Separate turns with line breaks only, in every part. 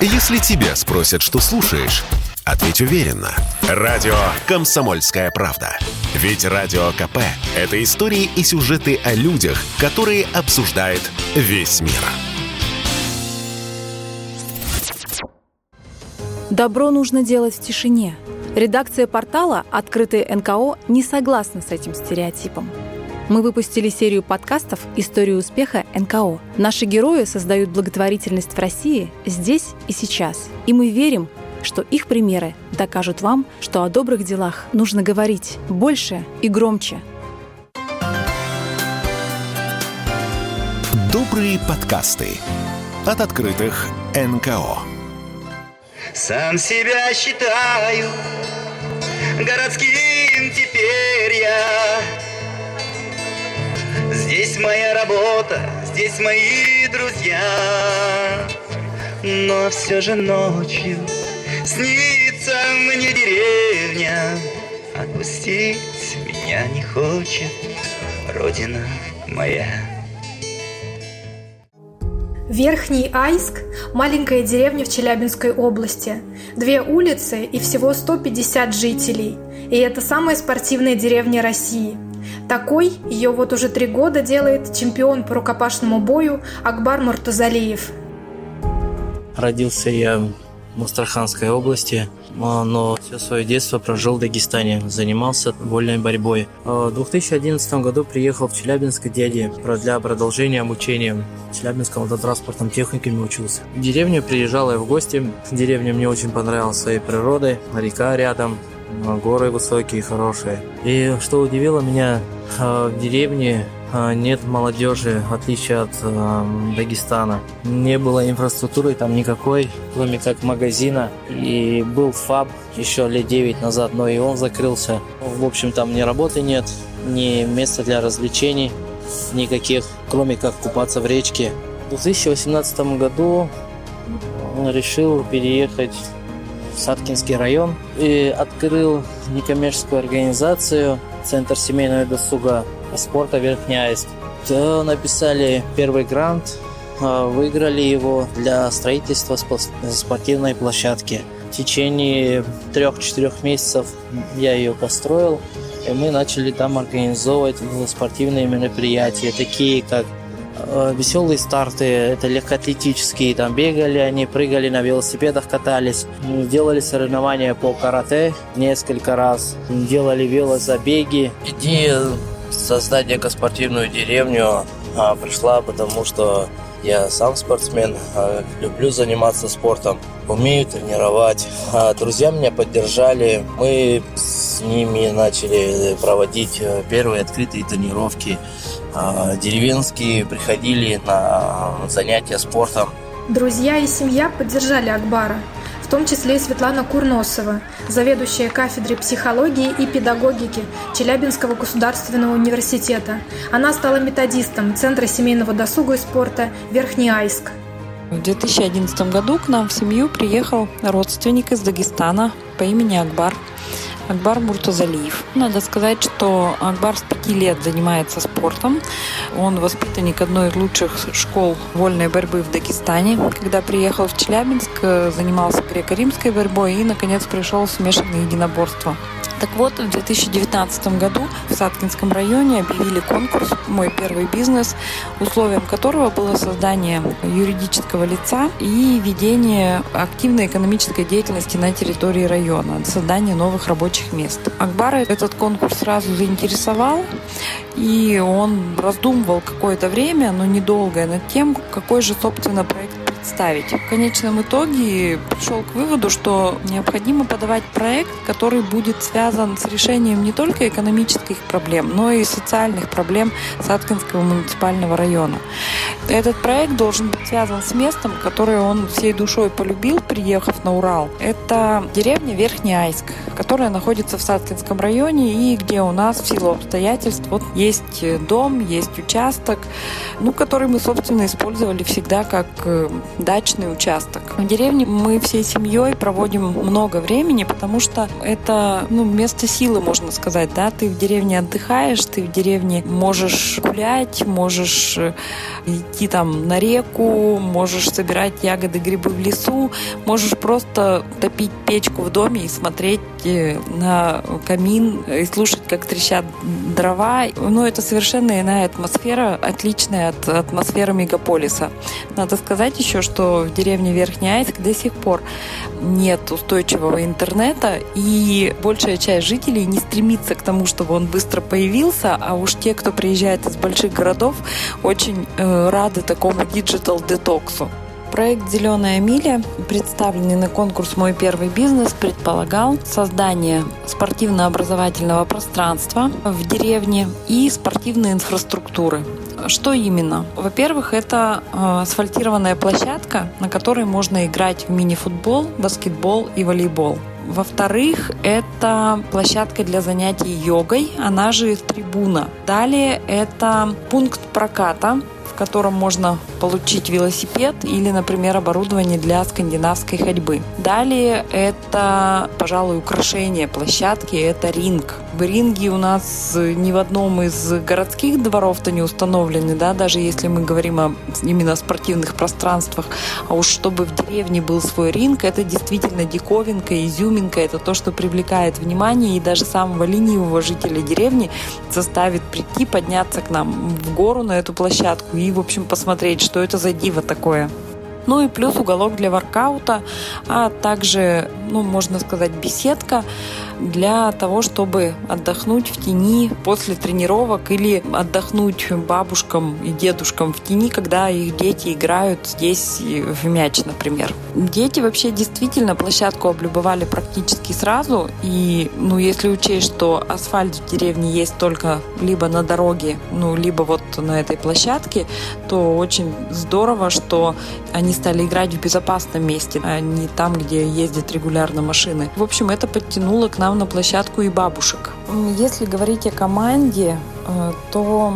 Если тебя спросят, что слушаешь, ответь уверенно. Радио «Комсомольская правда». Ведь Радио КП – это истории и сюжеты о людях, которые обсуждает весь мир.
Добро нужно делать в тишине. Редакция портала «Открытые НКО» не согласна с этим стереотипом. Мы выпустили серию подкастов «Историю успеха НКО». Наши герои создают благотворительность в России здесь и сейчас. И мы верим, что их примеры докажут вам, что о добрых делах нужно говорить больше и громче.
Добрые подкасты от открытых НКО.
Сам себя считаю городским теперь я. Здесь моя работа, здесь мои друзья. Но все же ночью снится мне деревня. Отпустить меня не хочет Родина моя.
Верхний Айск – маленькая деревня в Челябинской области. Две улицы и всего 150 жителей. И это самая спортивная деревня России. Такой ее вот уже три года делает чемпион по рукопашному бою Акбар Муртазалиев.
Родился я в Астраханской области, а, но все свое детство прожил в Дагестане, занимался вольной борьбой. А, в 2011 году приехал в Челябинск к дяде для продолжения обучения. В Челябинском автотранспортном техникуме учился. В деревню приезжал я в гости. Деревня мне очень понравилась своей природой, река рядом, а, горы высокие, хорошие. И что удивило меня, в деревне а, нет молодежи, в отличие от э, Дагестана. Не было инфраструктуры там никакой, кроме как магазина. И был ФАБ еще лет 9 назад, но и он закрылся. В общем, там ни работы нет, ни места для развлечений никаких, кроме как купаться в речке. В 2018 году решил переехать в Саткинский район и открыл некоммерческую организацию Центр семейного досуга спорта Верхняйск. То написали первый грант, а, выиграли его для строительства спортивной площадки. В течение трех-четырех месяцев я ее построил, и мы начали там организовывать спортивные мероприятия, такие как веселые старты, это легкоатлетические, там бегали они, прыгали на велосипедах, катались, делали соревнования по карате несколько раз, делали велозабеги. Идея создать экоспортивную деревню а, пришла, потому что я сам спортсмен, а, люблю заниматься спортом, умею тренировать. А, друзья меня поддержали, мы с ними начали проводить э, первые открытые тренировки. А, деревенские приходили на занятия спортом.
Друзья и семья поддержали Акбара в том числе и Светлана Курносова, заведующая кафедрой психологии и педагогики Челябинского государственного университета. Она стала методистом Центра семейного досуга и спорта «Верхний Айск».
В 2011 году к нам в семью приехал родственник из Дагестана по имени Акбар. Акбар Муртазалиев. Надо сказать, что Акбар с пяти лет занимается спортом. Он воспитанник одной из лучших школ вольной борьбы в Дагестане. Когда приехал в Челябинск, занимался греко-римской борьбой и, наконец, пришел в смешанное единоборство. Так вот, в 2019 году в Саткинском районе объявили конкурс «Мой первый бизнес», условием которого было создание юридического лица и ведение активной экономической деятельности на территории района, создание новых рабочих мест. Акбара этот конкурс сразу заинтересовал, и он раздумывал какое-то время, но недолгое, над тем, какой же, собственно, проект представить. В конечном итоге пришел к выводу, что необходимо подавать проект, который будет связан с решением не только экономических проблем, но и социальных проблем Саткинского муниципального района. Этот проект должен быть связан с местом, которое он всей душой полюбил, приехав на Урал. Это деревня Верхний Айск, которая находится в Саткинском районе и где у нас в силу обстоятельств вот есть дом, есть участок, ну, который мы, собственно, использовали всегда как э, дачный участок. В деревне мы всей семьей проводим много времени, потому что это ну, место силы, можно сказать. Да? Ты в деревне отдыхаешь, ты в деревне можешь гулять, можешь э, идти там на реку, можешь собирать ягоды, грибы в лесу, можешь просто топить печку в доме и смотреть э, на камин и слушать, как трещат дрова. Ну, это совершенно иная атмосфера, отличная от атмосферы мегаполиса. Надо сказать еще, что в деревне Верхний Айск до сих пор нет устойчивого интернета, и большая часть жителей не стремится к тому, чтобы он быстро появился, а уж те, кто приезжает из больших городов, очень э, рады такому digital -детоксу. Проект «Зеленая миля», представленный на конкурс «Мой первый бизнес», предполагал создание спортивно-образовательного пространства в деревне и спортивной инфраструктуры. Что именно? Во-первых, это э, асфальтированная площадка, на которой можно играть в мини-футбол, баскетбол и волейбол. Во-вторых, это площадка для занятий йогой, она же трибуна. Далее это пункт проката, в котором можно получить велосипед или, например, оборудование для скандинавской ходьбы. Далее это, пожалуй, украшение площадки, это ринг. В ринге у нас ни в одном из городских дворов-то не установлены, да, даже если мы говорим о именно спортивных пространствах. А уж чтобы в деревне был свой ринг, это действительно диковинка, изюминка, это то, что привлекает внимание и даже самого ленивого жителя деревни заставит прийти, подняться к нам в гору на эту площадку и, в общем, посмотреть, что это за диво такое. Ну и плюс уголок для воркаута, а также, ну, можно сказать, беседка для того, чтобы отдохнуть в тени после тренировок или отдохнуть бабушкам и дедушкам в тени, когда их дети играют здесь в мяч, например. Дети вообще действительно площадку облюбовали практически сразу. И, ну, если учесть, что асфальт в деревне есть только либо на дороге, ну, либо вот на этой площадке, то очень здорово, что они стали играть в безопасном месте, а не там, где ездят регулярно машины. В общем, это подтянуло к нам на площадку и бабушек. Если говорить о команде, э, то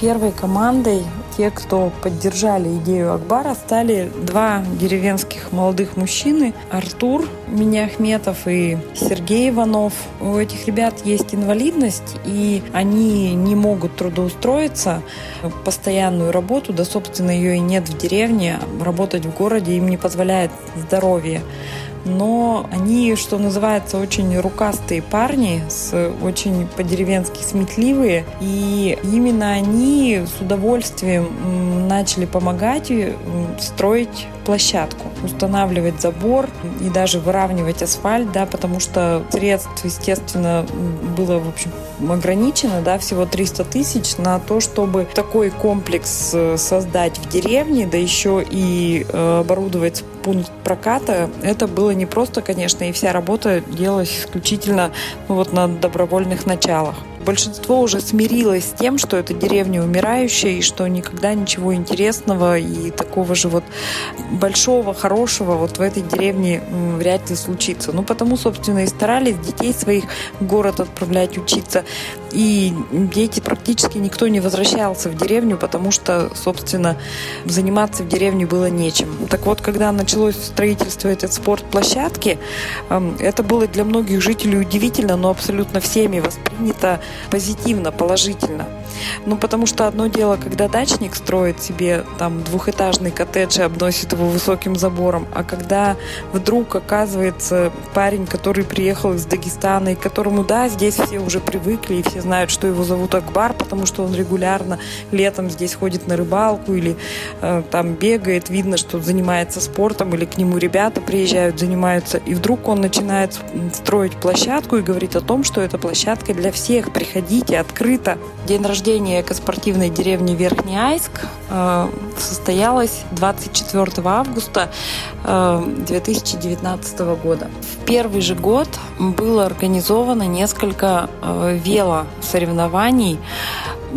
первой командой те, кто поддержали идею Акбара, стали два деревенских молодых мужчины. Артур Миняхметов и Сергей Иванов. У этих ребят есть инвалидность, и они не могут трудоустроиться в постоянную работу, да, собственно, ее и нет в деревне. Работать в городе им не позволяет здоровье но они, что называется, очень рукастые парни, с очень по-деревенски сметливые, и именно они с удовольствием начали помогать строить площадку, устанавливать забор и даже выравнивать асфальт, да, потому что средств, естественно, было, в общем, ограничено, да, всего 300 тысяч на то, чтобы такой комплекс э, создать в деревне, да еще и э, оборудовать пункт проката. Это было не просто, конечно, и вся работа делалась исключительно ну, вот на добровольных началах. Большинство уже смирилось с тем, что это деревня умирающая и что никогда ничего интересного и такого же вот большого, хорошего вот в этой деревне вряд ли случится. Ну, потому, собственно, и старались детей своих в город отправлять учиться. И дети практически никто не возвращался в деревню, потому что, собственно, заниматься в деревне было нечем. Так вот, когда началось строительство этой спортплощадки, эм, это было для многих жителей удивительно, но абсолютно всеми воспринято позитивно, положительно. Ну, потому что одно дело, когда дачник строит себе там двухэтажный коттедж и обносит его высоким забором, а когда вдруг оказывается парень, который приехал из Дагестана, и которому, да, здесь все уже привыкли, и все знают, что его зовут Акбар, потому что он регулярно летом здесь ходит на рыбалку или э, там бегает, видно, что занимается спортом, или к нему ребята приезжают, занимаются, и вдруг он начинает строить площадку и говорит о том, что эта площадка для всех, приходите, открыто. День рождения экоспортивной деревни Верхний Айск э, состоялось 24 августа э, 2019 года. В первый же год было организовано несколько э, велосоревнований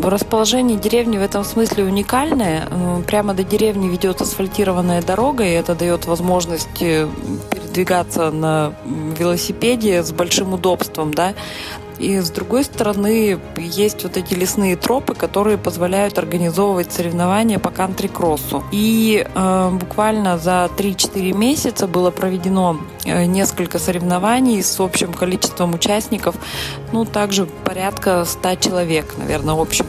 Расположение деревни в этом смысле уникальное. Э, прямо до деревни ведет асфальтированная дорога, и это дает возможность э, передвигаться на велосипеде с большим удобством, да. и с другой стороны есть вот эти лесные тропы, которые позволяют организовывать соревнования по кантри-кроссу. И э, буквально за 3-4 месяца было проведено несколько соревнований с общим количеством участников, ну, также порядка 100 человек, наверное, общим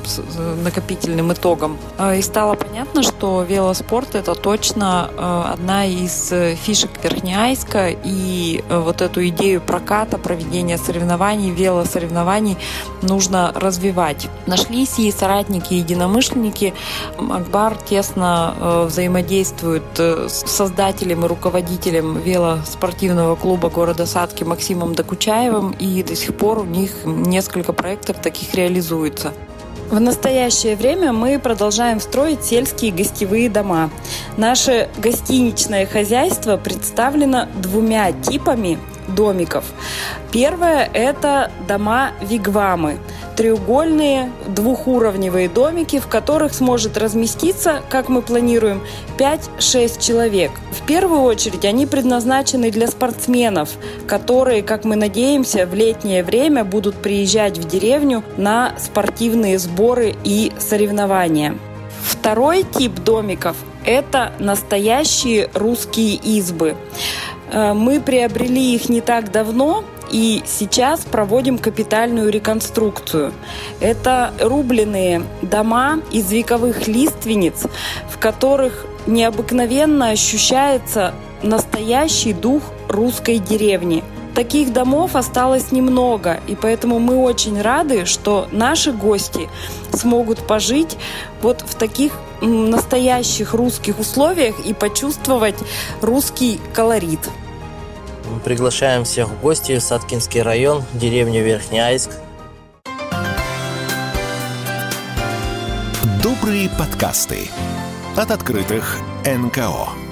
накопительным итогом. Э, и стало понятно, что велоспорт – это точно э, одна из фишек Верхнеайска, и э, вот эту идею проката, проведения соревнований, велосоревнований нужно развивать. Нашлись и соратники, и единомышленники. Акбар тесно э, взаимодействует э, с создателем и руководителем велоспортивного клуба города Садки Максимом Докучаевым, и до сих пор у них несколько проектов таких реализуется. В настоящее время мы продолжаем строить сельские гостевые дома. Наше гостиничное хозяйство представлено двумя типами домиков. Первое – это дома-вигвамы. Треугольные двухуровневые домики, в которых сможет разместиться, как мы планируем, 5-6 человек. В первую очередь они предназначены для спортсменов, которые, как мы надеемся, в летнее время будут приезжать в деревню на спортивные сборы и соревнования. Второй тип домиков – это настоящие русские избы. Э, мы приобрели их не так давно, и сейчас проводим капитальную реконструкцию. Это рубленые дома из вековых лиственниц, в которых необыкновенно ощущается настоящий дух русской деревни. Таких домов осталось немного, и поэтому мы очень рады, что наши гости смогут пожить вот в таких настоящих русских условиях и почувствовать русский колорит.
Приглашаем всех в гости в Саткинский район, деревню Верхнеайск.
Добрые подкасты от открытых НКО.